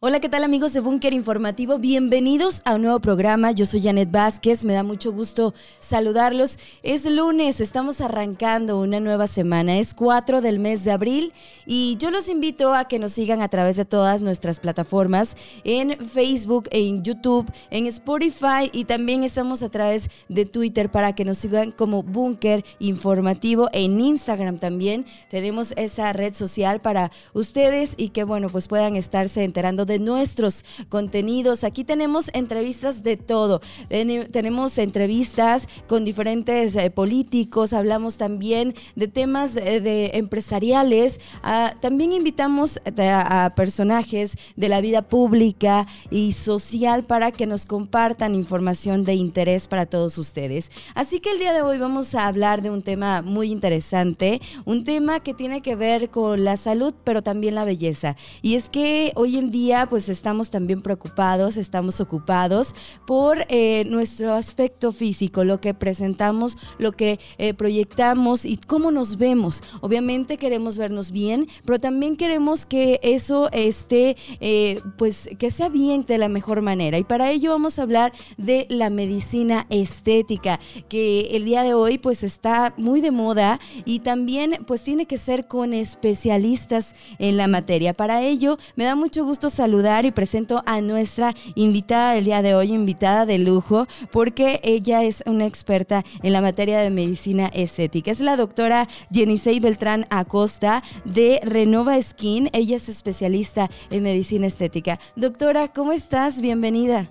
Hola, ¿qué tal amigos de Búnker Informativo? Bienvenidos a un nuevo programa. Yo soy Janet Vázquez, me da mucho gusto saludarlos. Es lunes, estamos arrancando una nueva semana, es 4 del mes de abril y yo los invito a que nos sigan a través de todas nuestras plataformas, en Facebook, en YouTube, en Spotify y también estamos a través de Twitter para que nos sigan como Búnker Informativo, en Instagram también tenemos esa red social para ustedes y que bueno, pues puedan estarse enterando de nuestros contenidos. Aquí tenemos entrevistas de todo. Tenemos entrevistas con diferentes eh, políticos, hablamos también de temas eh, de empresariales. Ah, también invitamos eh, a, personajes de la vida pública y social para que nos compartan información de interés para todos ustedes. Así que el día de hoy vamos a hablar de un tema muy interesante, un tema que tiene que ver con la salud, pero también la belleza. Y es que hoy en día pues estamos también preocupados, estamos ocupados por eh, nuestro aspecto físico, lo que presentamos, lo que eh, proyectamos y cómo nos vemos. Obviamente queremos vernos bien, pero también queremos que eso esté, eh, pues que sea bien de la mejor manera. Y para ello vamos a hablar de la medicina estética, que el día de hoy pues está muy de moda y también pues tiene que ser con especialistas en la materia. Para ello me da mucho gusto saludar saludar y presento a nuestra invitada del día de hoy, invitada de lujo, porque ella es una experta en la materia de medicina estética. Es la doctora Jenisei Beltrán Acosta de Renova Skin. Ella es especialista en medicina estética. Doctora, ¿cómo estás? Bienvenida.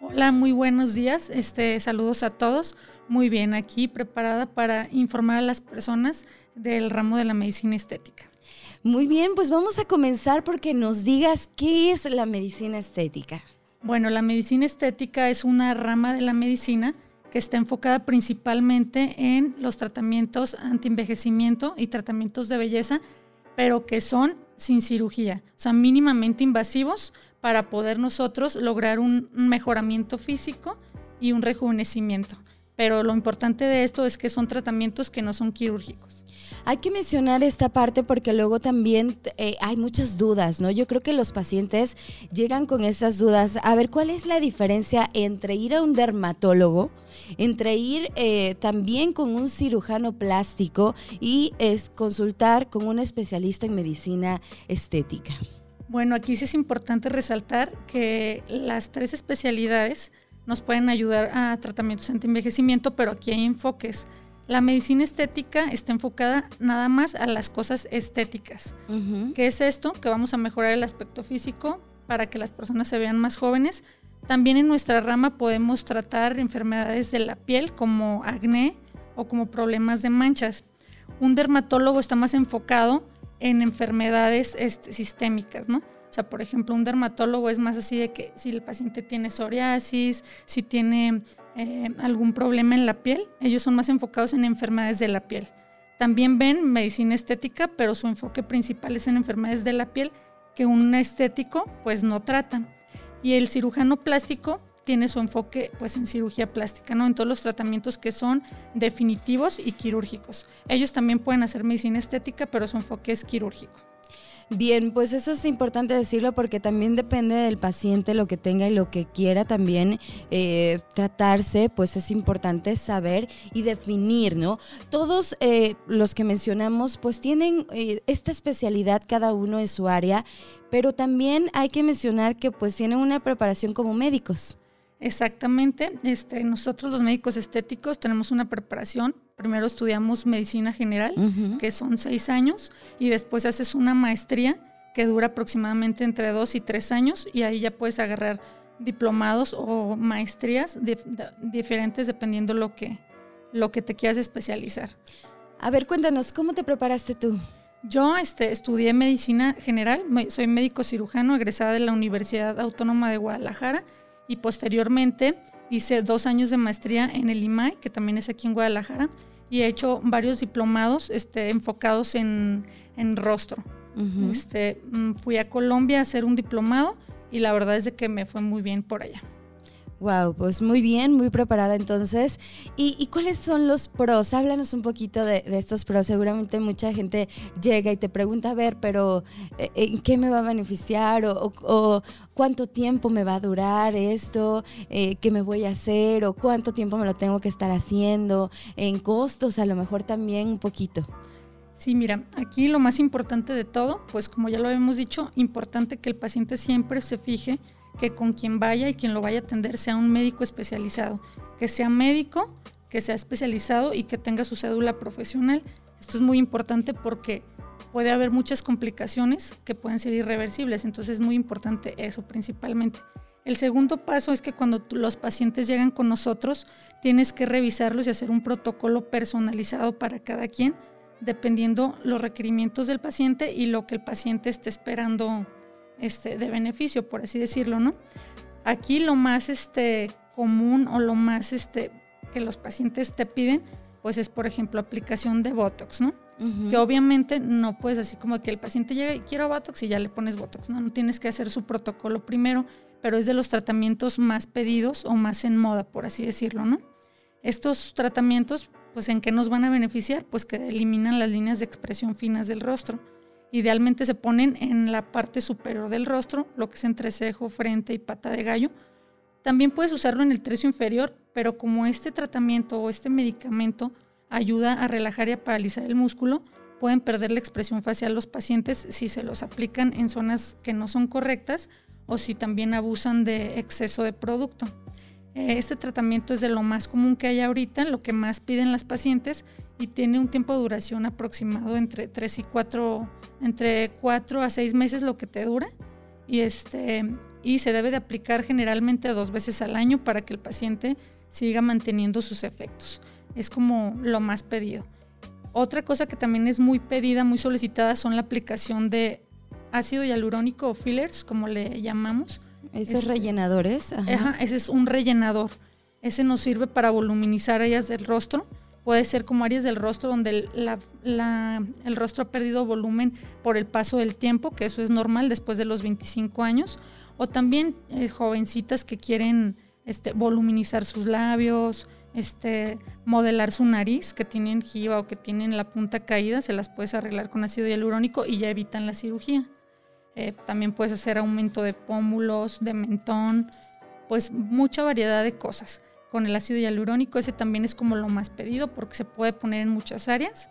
Hola, muy buenos días. Este, saludos a todos. Muy bien, aquí preparada para informar a las personas del ramo de la medicina estética. Muy bien, pues vamos a comenzar porque nos digas qué es la medicina estética. Bueno, la medicina estética es una rama de la medicina que está enfocada principalmente en los tratamientos anti-envejecimiento y tratamientos de belleza, pero que son sin cirugía, o sea, mínimamente invasivos para poder nosotros lograr un mejoramiento físico y un rejuvenecimiento. Pero lo importante de esto es que son tratamientos que no son quirúrgicos. Hay que mencionar esta parte porque luego también eh, hay muchas dudas, ¿no? Yo creo que los pacientes llegan con esas dudas. A ver, ¿cuál es la diferencia entre ir a un dermatólogo, entre ir eh, también con un cirujano plástico y es consultar con un especialista en medicina estética? Bueno, aquí sí es importante resaltar que las tres especialidades nos pueden ayudar a tratamientos anti-envejecimiento, pero aquí hay enfoques. La medicina estética está enfocada nada más a las cosas estéticas. ¿Qué es esto? Que vamos a mejorar el aspecto físico para que las personas se vean más jóvenes. También en nuestra rama podemos tratar enfermedades de la piel como acné o como problemas de manchas. Un dermatólogo está más enfocado en enfermedades este, sistémicas, ¿no? O sea, por ejemplo, un dermatólogo es más así de que si el paciente tiene psoriasis, si tiene eh, algún problema en la piel, ellos son más enfocados en enfermedades de la piel. También ven medicina estética, pero su enfoque principal es en enfermedades de la piel que un estético pues no trata. Y el cirujano plástico tiene su enfoque pues en cirugía plástica, ¿no? En todos los tratamientos que son definitivos y quirúrgicos. Ellos también pueden hacer medicina estética, pero su enfoque es quirúrgico. Bien, pues eso es importante decirlo porque también depende del paciente lo que tenga y lo que quiera también eh, tratarse, pues es importante saber y definir, ¿no? Todos eh, los que mencionamos pues tienen eh, esta especialidad cada uno en su área, pero también hay que mencionar que pues tienen una preparación como médicos. Exactamente. Este, nosotros los médicos estéticos tenemos una preparación. Primero estudiamos medicina general, que son seis años, y después haces una maestría que dura aproximadamente entre dos y tres años, y ahí ya puedes agarrar diplomados o maestrías diferentes dependiendo lo que, lo que te quieras especializar. A ver, cuéntanos, ¿cómo te preparaste tú? Yo este, estudié medicina general, soy médico cirujano egresada de la Universidad Autónoma de Guadalajara y posteriormente hice dos años de maestría en el IMAI, que también es aquí en Guadalajara, y he hecho varios diplomados este, enfocados en, rostro. este, mm, fui a Colombia a hacer un diplomado y la verdad es de que me fue muy bien por allá. Wow, pues muy bien, muy preparada entonces. ¿Y, cuáles son los pros? Háblanos un poquito de, estos pros. Seguramente mucha gente llega y te pregunta, a ver, pero eh, ¿en qué me va a beneficiar? ¿O, cuánto tiempo me va a durar esto? Eh, ¿Qué me voy a hacer? ¿O cuánto tiempo me lo tengo que estar haciendo? En costos, a lo mejor también un poquito. Sí, mira, aquí lo más importante de todo, pues como ya lo habíamos dicho, importante que el paciente siempre se fije que con quien vaya y quien lo vaya a atender sea un médico especializado, que sea médico, que sea especializado y que tenga su cédula profesional. Esto es muy importante porque puede haber muchas complicaciones que pueden ser irreversibles, entonces es muy importante eso principalmente. El segundo paso es que cuando los pacientes llegan con nosotros, tienes que revisarlos y hacer un protocolo personalizado para cada quien, dependiendo los requerimientos del paciente y lo que el paciente esté esperando este, de beneficio, por así decirlo, ¿no? Aquí lo más este, común o lo más este, que los pacientes te piden, pues es, por ejemplo, aplicación de Botox, ¿no? Que obviamente no puedes así como que el paciente llega y quiero Botox y ya le pones Botox, ¿no? No tienes que hacer su protocolo primero, pero es de los tratamientos más pedidos o más en moda, por así decirlo, ¿no? Estos tratamientos, pues ¿en qué nos van a beneficiar? Pues que eliminan las líneas de expresión finas del rostro Idealmente se ponen en la parte superior del rostro, lo que es entre cejo, frente y pata de gallo. También puedes usarlo en el tercio inferior, pero como este tratamiento o este medicamento ayuda a relajar y a paralizar el músculo, pueden perder la expresión facial los pacientes si se los aplican en zonas que no son correctas o si también abusan de exceso de producto. Eh, este tratamiento es de lo más común que hay ahorita, lo que más piden las pacientes y tiene un tiempo de duración aproximado entre 3 y 4, entre 4 a 6 meses lo que te dura. Y, este, y se debe de aplicar generalmente dos veces al año para que el paciente siga manteniendo sus efectos. Es como lo más pedido. Otra cosa que también es muy pedida, muy solicitada, son la aplicación de ácido hialurónico o fillers, como le llamamos ¿Esos este, rellenadores? Ajá. ese es un rellenador. Ese nos sirve para voluminizar áreas del rostro. Puede ser como áreas del rostro donde el, rostro ha perdido volumen por el paso del tiempo, que eso es normal después de los 25 años. O también eh, jovencitas que quieren este, voluminizar sus labios, este, modelar su nariz, que tienen jiba o que tienen la punta caída, se las puedes arreglar con ácido hialurónico y ya evitan la cirugía. Eh, también puedes hacer aumento de pómulos, de mentón, pues mucha variedad de cosas. Con el ácido hialurónico ese también es como lo más pedido porque se puede poner en muchas áreas.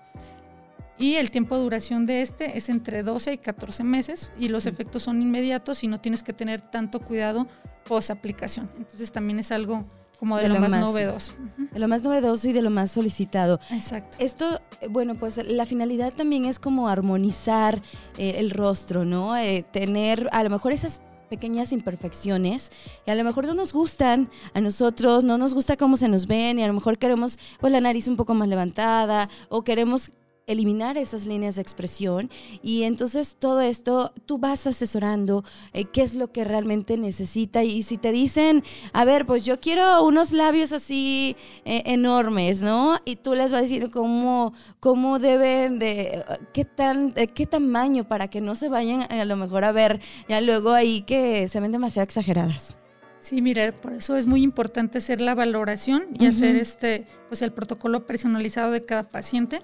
Y el tiempo de duración de este es entre 12 y 14 meses y los efectos son inmediatos y no tienes que tener tanto cuidado post aplicación. Entonces también es algo como de, lo, más, novedoso. De lo más novedoso y de lo más solicitado. Exacto. Esto, bueno, pues la finalidad también es como armonizar eh, el rostro, ¿no? Eh, tener a lo mejor esas pequeñas imperfecciones y a lo mejor no nos gustan a nosotros, no nos gusta cómo se nos ven y a lo mejor queremos pues la nariz un poco más levantada o queremos eliminar esas líneas de expresión y entonces todo esto tú vas asesorando eh, qué es lo que realmente necesita y si te dicen, a ver, pues yo quiero unos labios así eh, enormes, ¿no? Y tú les vas diciendo cómo, cómo deben de, qué, tan, qué tamaño para que no se vayan a lo mejor a ver ya luego ahí que se ven demasiado exageradas. Sí, mira, por eso es muy importante hacer la valoración y hacer este, pues el protocolo personalizado de cada paciente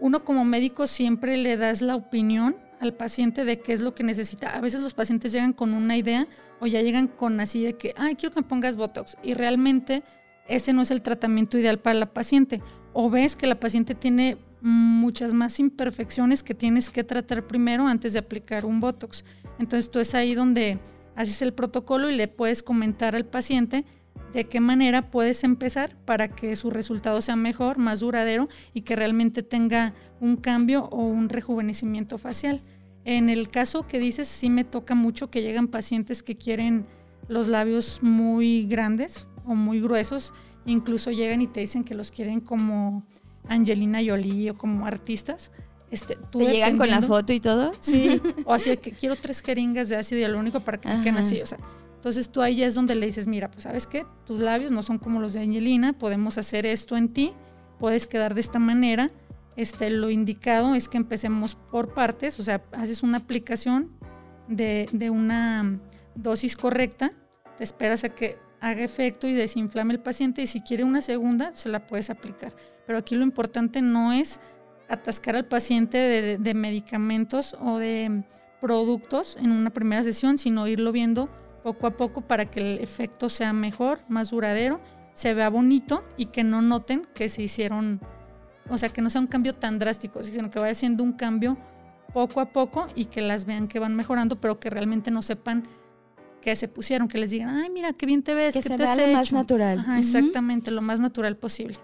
uno como médico siempre le das la opinión al paciente de qué es lo que necesita. A veces los pacientes llegan con una idea o ya llegan con así de que, ay, quiero que me pongas Botox. Y realmente ese no es el tratamiento ideal para la paciente. O ves que la paciente tiene muchas más imperfecciones que tienes que tratar primero antes de aplicar un Botox. Entonces tú es ahí donde haces el protocolo y le puedes comentar al paciente de qué manera puedes empezar para que su resultado sea mejor, más duradero y que realmente tenga un cambio o un rejuvenecimiento facial. En el caso que dices, sí me toca mucho que llegan pacientes que quieren los labios muy grandes o muy gruesos, incluso llegan y te dicen que los quieren como Angelina Jolie o como artistas. Este, ¿Te llegan con la foto y todo? Sí, o así que quiero tres jeringas de ácido hialurónico para que me queden así, o sea, entonces tú ahí es donde le dices, mira, pues sabes qué, tus labios no son como los de Angelina, podemos hacer esto en ti, puedes quedar de esta manera. Este, lo indicado es que empecemos por partes, o sea, haces una aplicación de, una dosis correcta, te esperas a que haga efecto y desinflame el paciente y si quiere una segunda, se la puedes aplicar. Pero aquí lo importante no es atascar al paciente de, medicamentos o de productos en una primera sesión, sino irlo viendo poco a poco para que el efecto sea mejor, más duradero, se vea bonito y que no noten que se hicieron, o sea, que no sea un cambio tan drástico, sino que vaya siendo un cambio poco a poco y que las vean que van mejorando, pero que realmente no sepan que se pusieron, que les digan, ay, mira, qué bien te ves, que se vea lo más natural. Exactamente, lo más natural posible.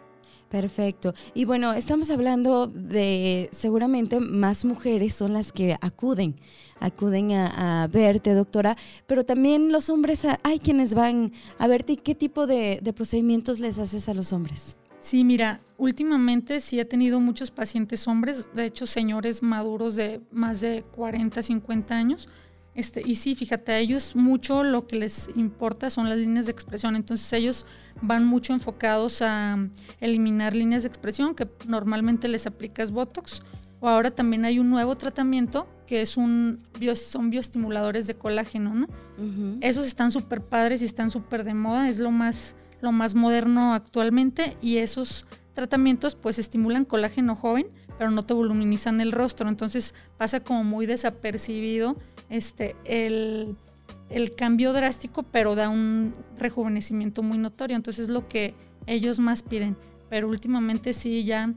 Perfecto. Y bueno, estamos hablando de seguramente más mujeres son las que acuden, acuden a, verte, doctora, pero también los hombres, hay quienes van a verte y qué tipo de, de procedimientos les haces a los hombres. Sí, mira, últimamente sí he tenido muchos pacientes hombres, de hecho señores maduros de más de 40, 50 años, este, y sí, fíjate, a ellos mucho lo que les importa son las líneas de expresión. Entonces ellos van mucho enfocados a eliminar líneas de expresión, que normalmente les aplicas Botox. O ahora también hay un nuevo tratamiento que es un son bioestimuladores de colágeno, ¿no? Esos están súper padres y están súper de moda, es lo más, lo más moderno actualmente y esos tratamientos pues estimulan colágeno joven, pero no te voluminizan el rostro, entonces pasa como muy desapercibido este, el, cambio drástico, pero da un rejuvenecimiento muy notorio. Entonces es lo que ellos más piden. Pero últimamente sí, ya,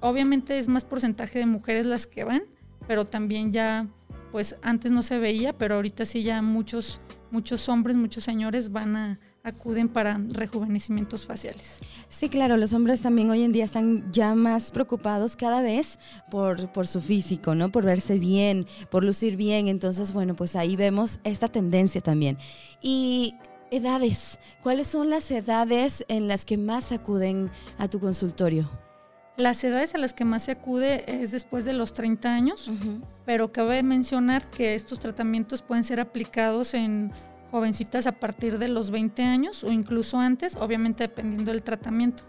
obviamente es más porcentaje de mujeres las que van, pero también ya, pues antes no se veía, pero ahorita sí ya muchos, muchos hombres, muchos señores van a, acuden para rejuvenecimientos faciales. Sí, claro, los hombres también hoy en día están ya más preocupados cada vez por, por su físico, ¿no? Por verse bien, por lucir bien. Entonces, bueno, pues ahí vemos esta tendencia también. Y edades, ¿cuáles son las edades en las que más acuden a tu consultorio? Las edades a las que más se acude es después de los 30 años, pero cabe mencionar que estos tratamientos pueden ser aplicados en jovencitas a partir de los 20 años o incluso antes, obviamente dependiendo del tratamiento.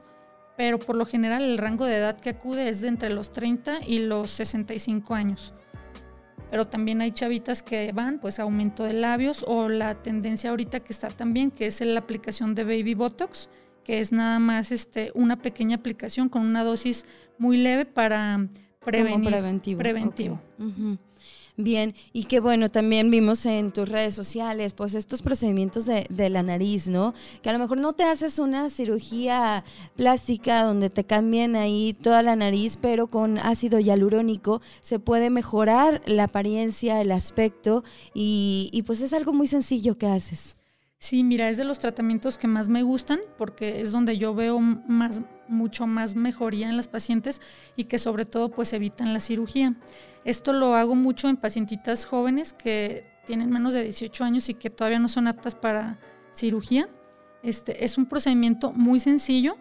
Pero por lo general el rango de edad que acude es de entre los 30 y los 65 años. Pero también hay chavitas que van, pues aumento de labios o la tendencia ahorita que está también, que es la aplicación de Baby Botox, que es nada más este, una pequeña aplicación con una dosis muy leve para prevenir. preventivo. Preventivo. Bien, y que bueno, también vimos en tus redes sociales, pues estos procedimientos de, la nariz, ¿no? Que a lo mejor no te haces una cirugía plástica donde te cambien ahí toda la nariz, pero con ácido hialurónico se puede mejorar la apariencia, el aspecto, y, y pues es algo muy sencillo que haces. Sí, mira, es de los tratamientos que más me gustan porque es donde yo veo más, mucho más mejoría en las pacientes y que sobre todo pues evitan la cirugía. Esto lo hago mucho en pacientitas jóvenes que tienen menos de 18 años y que todavía no son aptas para cirugía. Este, es un procedimiento muy sencillo.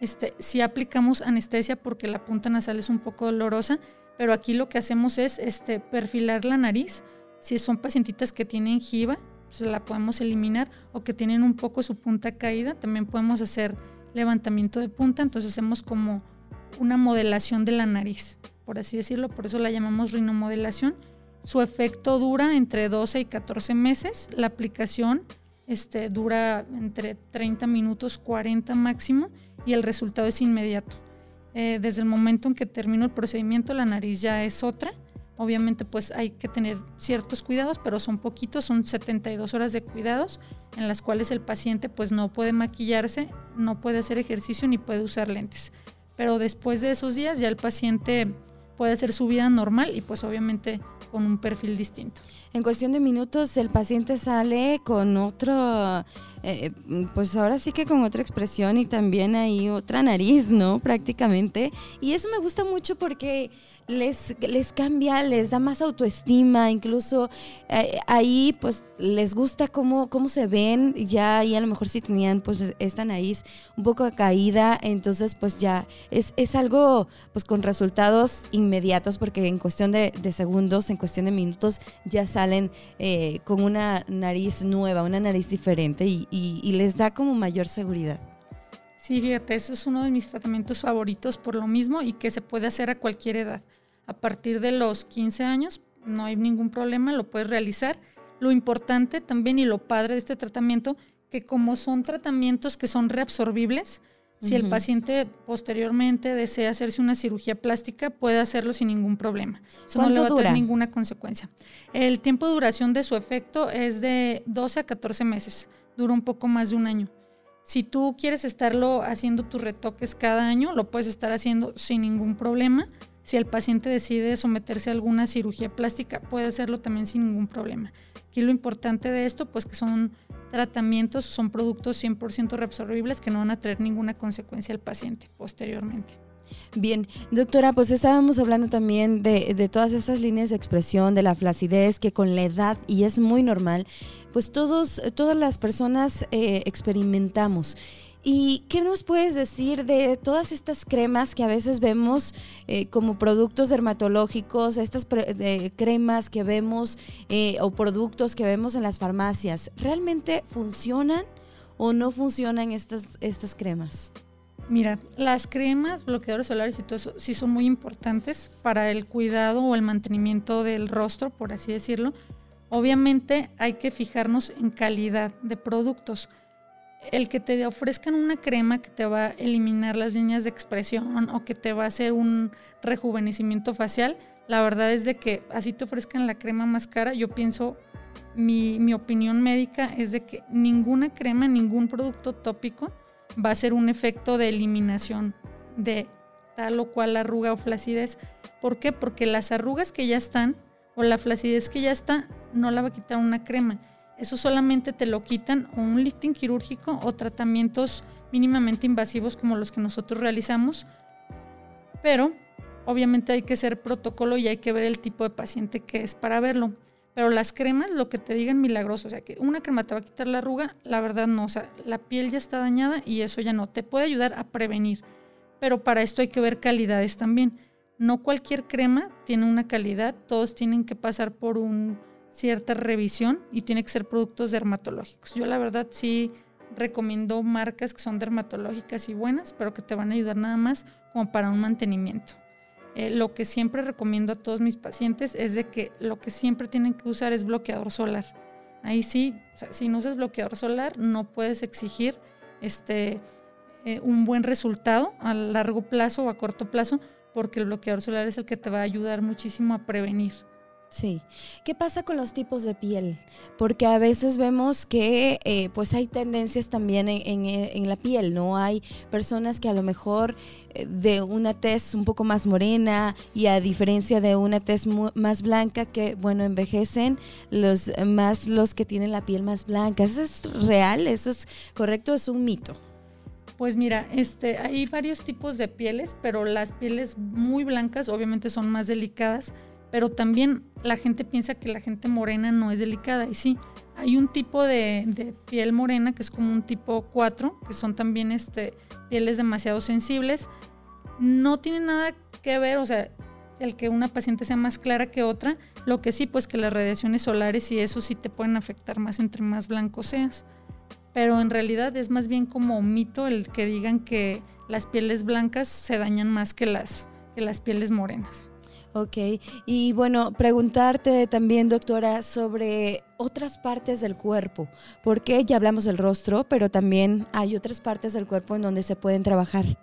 Este, si aplicamos anestesia porque la punta nasal es un poco dolorosa, pero aquí lo que hacemos es este, perfilar la nariz. Si son pacientitas que tienen jiba, pues la podemos eliminar o que tienen un poco su punta caída, también podemos hacer levantamiento de punta, entonces hacemos como una modelación de la nariz por así decirlo, por eso la llamamos rinomodelación. Su efecto dura entre 12 y 14 meses. La aplicación este, dura entre 30 minutos, 40 máximo, y el resultado es inmediato. Eh, desde el momento en que termino el procedimiento, la nariz ya es otra. Obviamente, pues hay que tener ciertos cuidados, pero son poquitos, son 72 horas de cuidados en las cuales el paciente pues no puede maquillarse, no puede hacer ejercicio ni puede usar lentes. Pero después de esos días ya el paciente puede hacer su vida normal y pues obviamente con un perfil distinto. En cuestión de minutos el paciente sale con otro, eh, pues ahora sí que con otra expresión y también hay otra nariz, ¿no? Prácticamente. Y eso me gusta mucho porque les, les cambia, les da más autoestima, incluso eh, ahí pues les gusta cómo, cómo se ven, ya ahí a lo mejor si tenían pues esta nariz un poco caída, entonces pues ya es, es algo pues con resultados inmediatos porque en cuestión de, segundos, en cuestión de minutos ya salen eh, con una nariz nueva, una nariz diferente y, y les da como mayor seguridad. Sí, fíjate, eso es uno de mis tratamientos favoritos por lo mismo y que se puede hacer a cualquier edad. A partir de los 15 años no hay ningún problema, lo puedes realizar. Lo importante también y lo padre de este tratamiento que como son tratamientos que son reabsorbibles, si el paciente posteriormente desea hacerse una cirugía plástica, puede hacerlo sin ningún problema. Eso no le va a tener ninguna consecuencia. El tiempo de duración de su efecto es de 12 a 14 meses. Dura un poco más de un año. Si tú quieres estarlo haciendo tus retoques cada año, lo puedes estar haciendo sin ningún problema. Si el paciente decide someterse a alguna cirugía plástica, puede hacerlo también sin ningún problema. Aquí lo importante de esto, pues que son tratamientos son productos 100% reabsorbibles que no van a traer ninguna consecuencia al paciente posteriormente. Bien, doctora, pues estábamos hablando también de, todas esas líneas de expresión, de la flacidez, que con la edad, y es muy normal, pues todos, todas las personas eh, experimentamos. ¿Y qué nos puedes decir de todas estas cremas que a veces vemos eh, como productos dermatológicos, estas cremas que vemos eh, o productos que vemos en las farmacias? ¿Realmente funcionan o no funcionan estas, estas cremas? Mira, las cremas, bloqueadores solares y todo eso sí son muy importantes para el cuidado o el mantenimiento del rostro, por así decirlo. Obviamente hay que fijarnos en calidad de productos el que te ofrezcan una crema que te va a eliminar las líneas de expresión o que te va a hacer un rejuvenecimiento facial, la verdad es de que así te ofrezcan la crema más cara, yo pienso, mi, mi opinión médica es de que ninguna crema, ningún producto tópico va a ser un efecto de eliminación de tal o cual arruga o flacidez. ¿Por qué? Porque las arrugas que ya están o la flacidez que ya está no la va a quitar una crema eso solamente te lo quitan o un lifting quirúrgico o tratamientos mínimamente invasivos como los que nosotros realizamos. Pero obviamente hay que ser protocolo y hay que ver el tipo de paciente que es para verlo. Pero las cremas, lo que te digan milagroso, o sea, que una crema te va a quitar la arruga, la verdad no, o sea, la piel ya está dañada y eso ya no, te puede ayudar a prevenir. Pero para esto hay que ver calidades también. No cualquier crema tiene una calidad, todos tienen que pasar por un cierta revisión y tiene que ser productos dermatológicos. Yo la verdad sí recomiendo marcas que son dermatológicas y buenas, pero que te van a ayudar nada más como para un mantenimiento. Eh, lo que siempre recomiendo a todos mis pacientes es de que lo que siempre tienen que usar es bloqueador solar. Ahí sí, si no usas bloqueador solar, no puedes exigir este, eh, un buen resultado a largo plazo o a corto plazo, porque el bloqueador solar es el que te va a ayudar muchísimo a prevenir. Sí. ¿Qué pasa con los tipos de piel? Porque a veces vemos que eh, pues hay tendencias también en, la piel, ¿no? Hay personas que a lo mejor eh, de una tez un poco más morena y a diferencia de una tez más blanca que, bueno, envejecen los más los que tienen la piel más blanca. ¿Eso es real? ¿Eso es correcto? ¿Es un mito? Pues mira, este, hay varios tipos de pieles, pero las pieles muy blancas obviamente son más delicadas pero también la gente piensa que la gente morena no es delicada. Y sí, hay un tipo de, piel morena que es como un tipo 4, que son también este, pieles demasiado sensibles. No tiene nada que ver, o sea, el que una paciente sea más clara que otra. Lo que sí, pues que las radiaciones solares y eso sí te pueden afectar más entre más blanco seas. Pero en realidad es más bien como mito el que digan que las pieles blancas se dañan más que las, que las pieles morenas. Ok, y bueno, preguntarte también, doctora, sobre otras partes del cuerpo, porque ya hablamos del rostro, pero también hay otras partes del cuerpo en donde se pueden trabajar.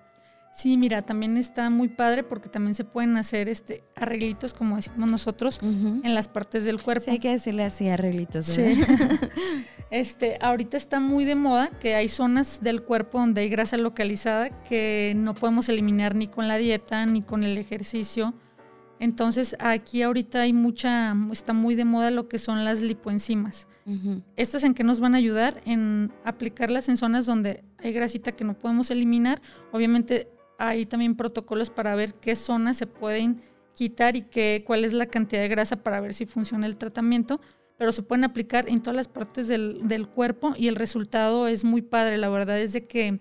Sí, mira, también está muy padre porque también se pueden hacer este arreglitos, como decimos nosotros, en las partes del cuerpo. Sí, hay que decirle así arreglitos. Sí. este, ahorita está muy de moda que hay zonas del cuerpo donde hay grasa localizada que no podemos eliminar ni con la dieta ni con el ejercicio entonces aquí ahorita hay mucha, está muy de moda lo que son las lipoenzimas. ¿Estas en qué nos van a ayudar? En aplicarlas en zonas donde hay grasita que no podemos eliminar. Obviamente hay también protocolos para ver qué zonas se pueden quitar y qué, cuál es la cantidad de grasa para ver si funciona el tratamiento. Pero se pueden aplicar en todas las partes del, del cuerpo y el resultado es muy padre. La verdad es de que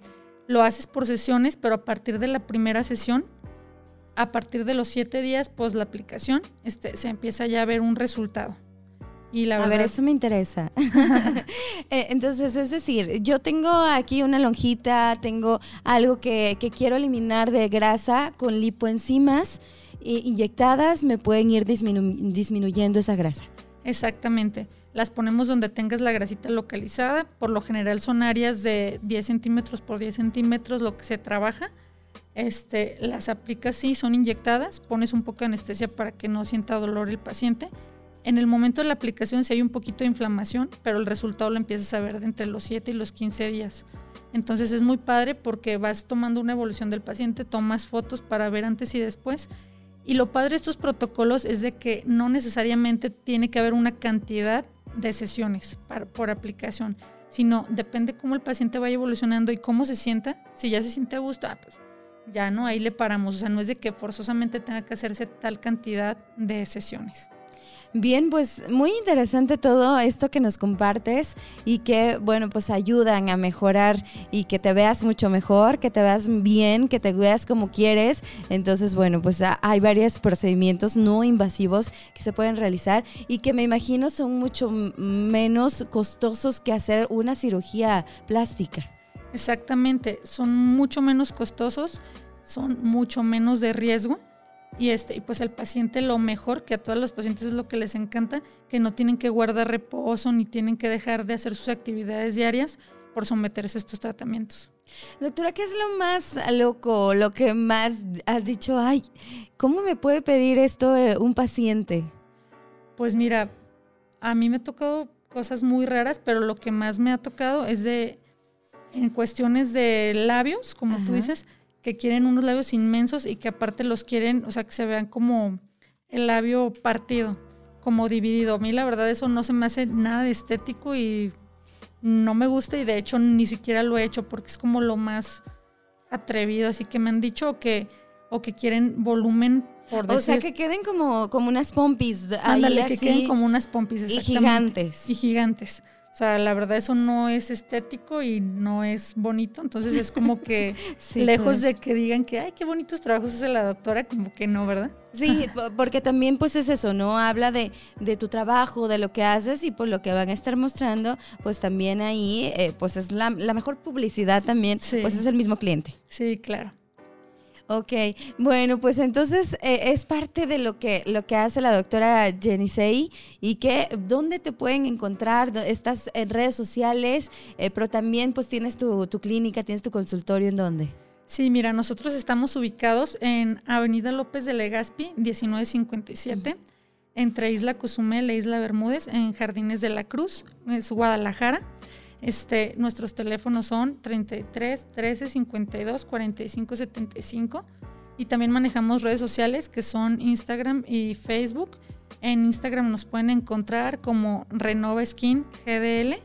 lo haces por sesiones, pero a partir de la primera sesión a partir de los siete días post la aplicación, este, se empieza ya a ver un resultado. Y la a ver, eso me interesa. Eh, entonces, es decir, yo tengo aquí una lonjita, tengo algo que, quiero eliminar de grasa con lipoenzimas inyectadas, me pueden ir disminuyendo esa grasa. Exactamente. las ponemos donde tengas la grasita localizada. Por lo general son áreas de 10 centímetros por 10 centímetros lo que se trabaja. Este, las aplicas sí, son inyectadas, pones un poco de anestesia para que no sienta dolor el paciente. En el momento de la aplicación sí hay un poquito de inflamación, pero el resultado lo empiezas a ver de entre los 7 y los 15 días. Entonces es muy padre porque vas tomando una evolución del paciente, tomas fotos para ver antes y después. Y lo padre de estos protocolos es de que no necesariamente tiene que haber una cantidad de sesiones por aplicación, sino depende cómo el paciente vaya evolucionando y cómo se sienta. Si ya se siente a gusto, ah, pues ya no, ahí le paramos. O sea, no es de que forzosamente tenga que hacerse tal cantidad de sesiones. Bien, pues muy interesante todo esto que nos compartes y que, bueno, pues ayudan a mejorar y que te veas mucho mejor, que te veas bien, que te veas como quieres. Entonces, bueno, pues hay varios procedimientos no invasivos que se pueden realizar y que me imagino son mucho menos costosos que hacer una cirugía plástica. Exactamente, son mucho menos costosos, son mucho menos de riesgo y, este, y pues el paciente lo mejor, que a todos los pacientes es lo que les encanta, que no tienen que guardar reposo ni tienen que dejar de hacer sus actividades diarias por someterse a estos tratamientos. Doctora, ¿qué es lo más loco, lo que más has dicho, ay, ¿cómo me puede pedir esto eh, un paciente? Pues mira, a mí me ha tocado cosas muy raras, pero lo que más me ha tocado es de, en cuestiones de labios, como tú dices, que quieren unos labios inmensos y que aparte los quieren, o sea, que se vean como el labio partido, como dividido. A mí la verdad eso no se me hace nada de estético y no me gusta y de hecho ni siquiera lo he hecho porque es como lo más atrevido, así que me han dicho que o que quieren volumen por decir. O sea, que queden como, como unas pompis. Ándale, que queden como unas pompis, exactamente. Y gigantes. Y gigantes. O sea, la verdad eso no es estético y no es bonito, entonces es como que lejos pues. de que digan que, ay, qué bonitos trabajos hace la doctora, como que no, ¿verdad? Sí, porque también pues es eso, ¿no? Habla de, de tu trabajo, de lo que haces y por pues, lo que van a estar mostrando, pues también ahí, eh, pues es la, la, mejor publicidad también, pues es el mismo cliente. Sí, claro. Ok, bueno, pues entonces eh, es parte de lo que, lo que hace la doctora Jenisei y que dónde te pueden encontrar, estás en redes sociales, eh, pero también pues tienes tu, clínica, tienes tu consultorio, ¿en dónde? Sí, mira, nosotros estamos ubicados en Avenida López de Legazpi, 1957, entre Isla Cozumel e Isla Bermúdez, en Jardines de la Cruz, es Guadalajara. Este, nuestros teléfonos son 33 13 52 45 75 y también manejamos redes sociales que son Instagram y Facebook. En Instagram nos pueden encontrar como Renova Skin GDL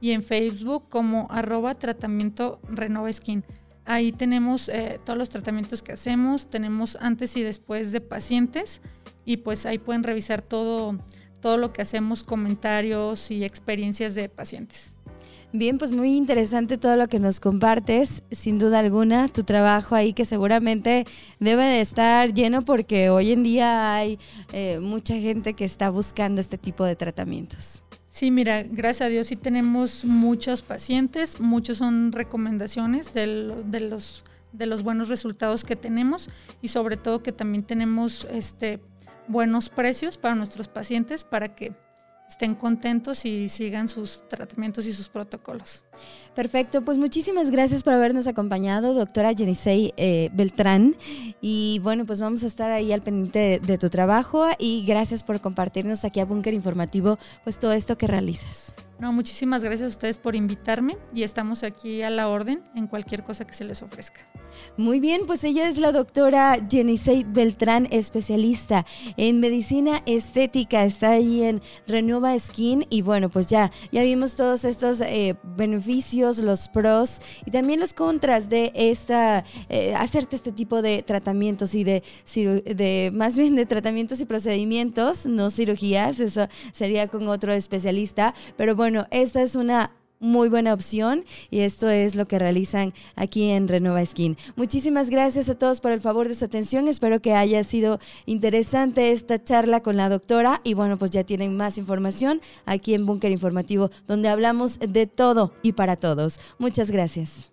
y en Facebook como arroba tratamiento Renova Skin. Ahí tenemos eh, todos los tratamientos que hacemos, tenemos antes y después de pacientes y pues ahí pueden revisar todo, todo lo que hacemos, comentarios y experiencias de pacientes. Bien, pues muy interesante todo lo que nos compartes, sin duda alguna, tu trabajo ahí que seguramente debe de estar lleno porque hoy en día hay eh, mucha gente que está buscando este tipo de tratamientos. Sí, mira, gracias a Dios sí tenemos muchos pacientes, muchos son recomendaciones de, los, buenos resultados que tenemos y sobre todo que también tenemos este, buenos precios para nuestros pacientes para que estén contentos y sigan sus tratamientos y sus protocolos. Perfecto, pues muchísimas gracias por habernos acompañado, doctora Jenisei eh, Beltrán. Y bueno, pues vamos a estar ahí al pendiente de, tu trabajo y gracias por compartirnos aquí a Búnker Informativo, pues todo esto que realizas. No, muchísimas gracias a ustedes por invitarme y estamos aquí a la orden en cualquier cosa que se les ofrezca. Muy bien, pues ella es la doctora Jenisei Beltrán, especialista en medicina estética, está ahí en Renova Skin y bueno, pues ya, ya vimos todos estos eh, beneficios, los pros y también los contras de esta, eh, hacerte este tipo de tratamientos y de, más bien de tratamientos y procedimientos, no cirugías, eso sería con otro especialista, pero bueno, esta es una muy buena opción y esto es lo que realizan aquí en Renova Skin. Muchísimas gracias a todos por el favor de su atención. Espero que haya sido interesante esta charla con la doctora y bueno, pues ya tienen más información aquí en Búnker Informativo donde hablamos de todo y para todos. Muchas gracias.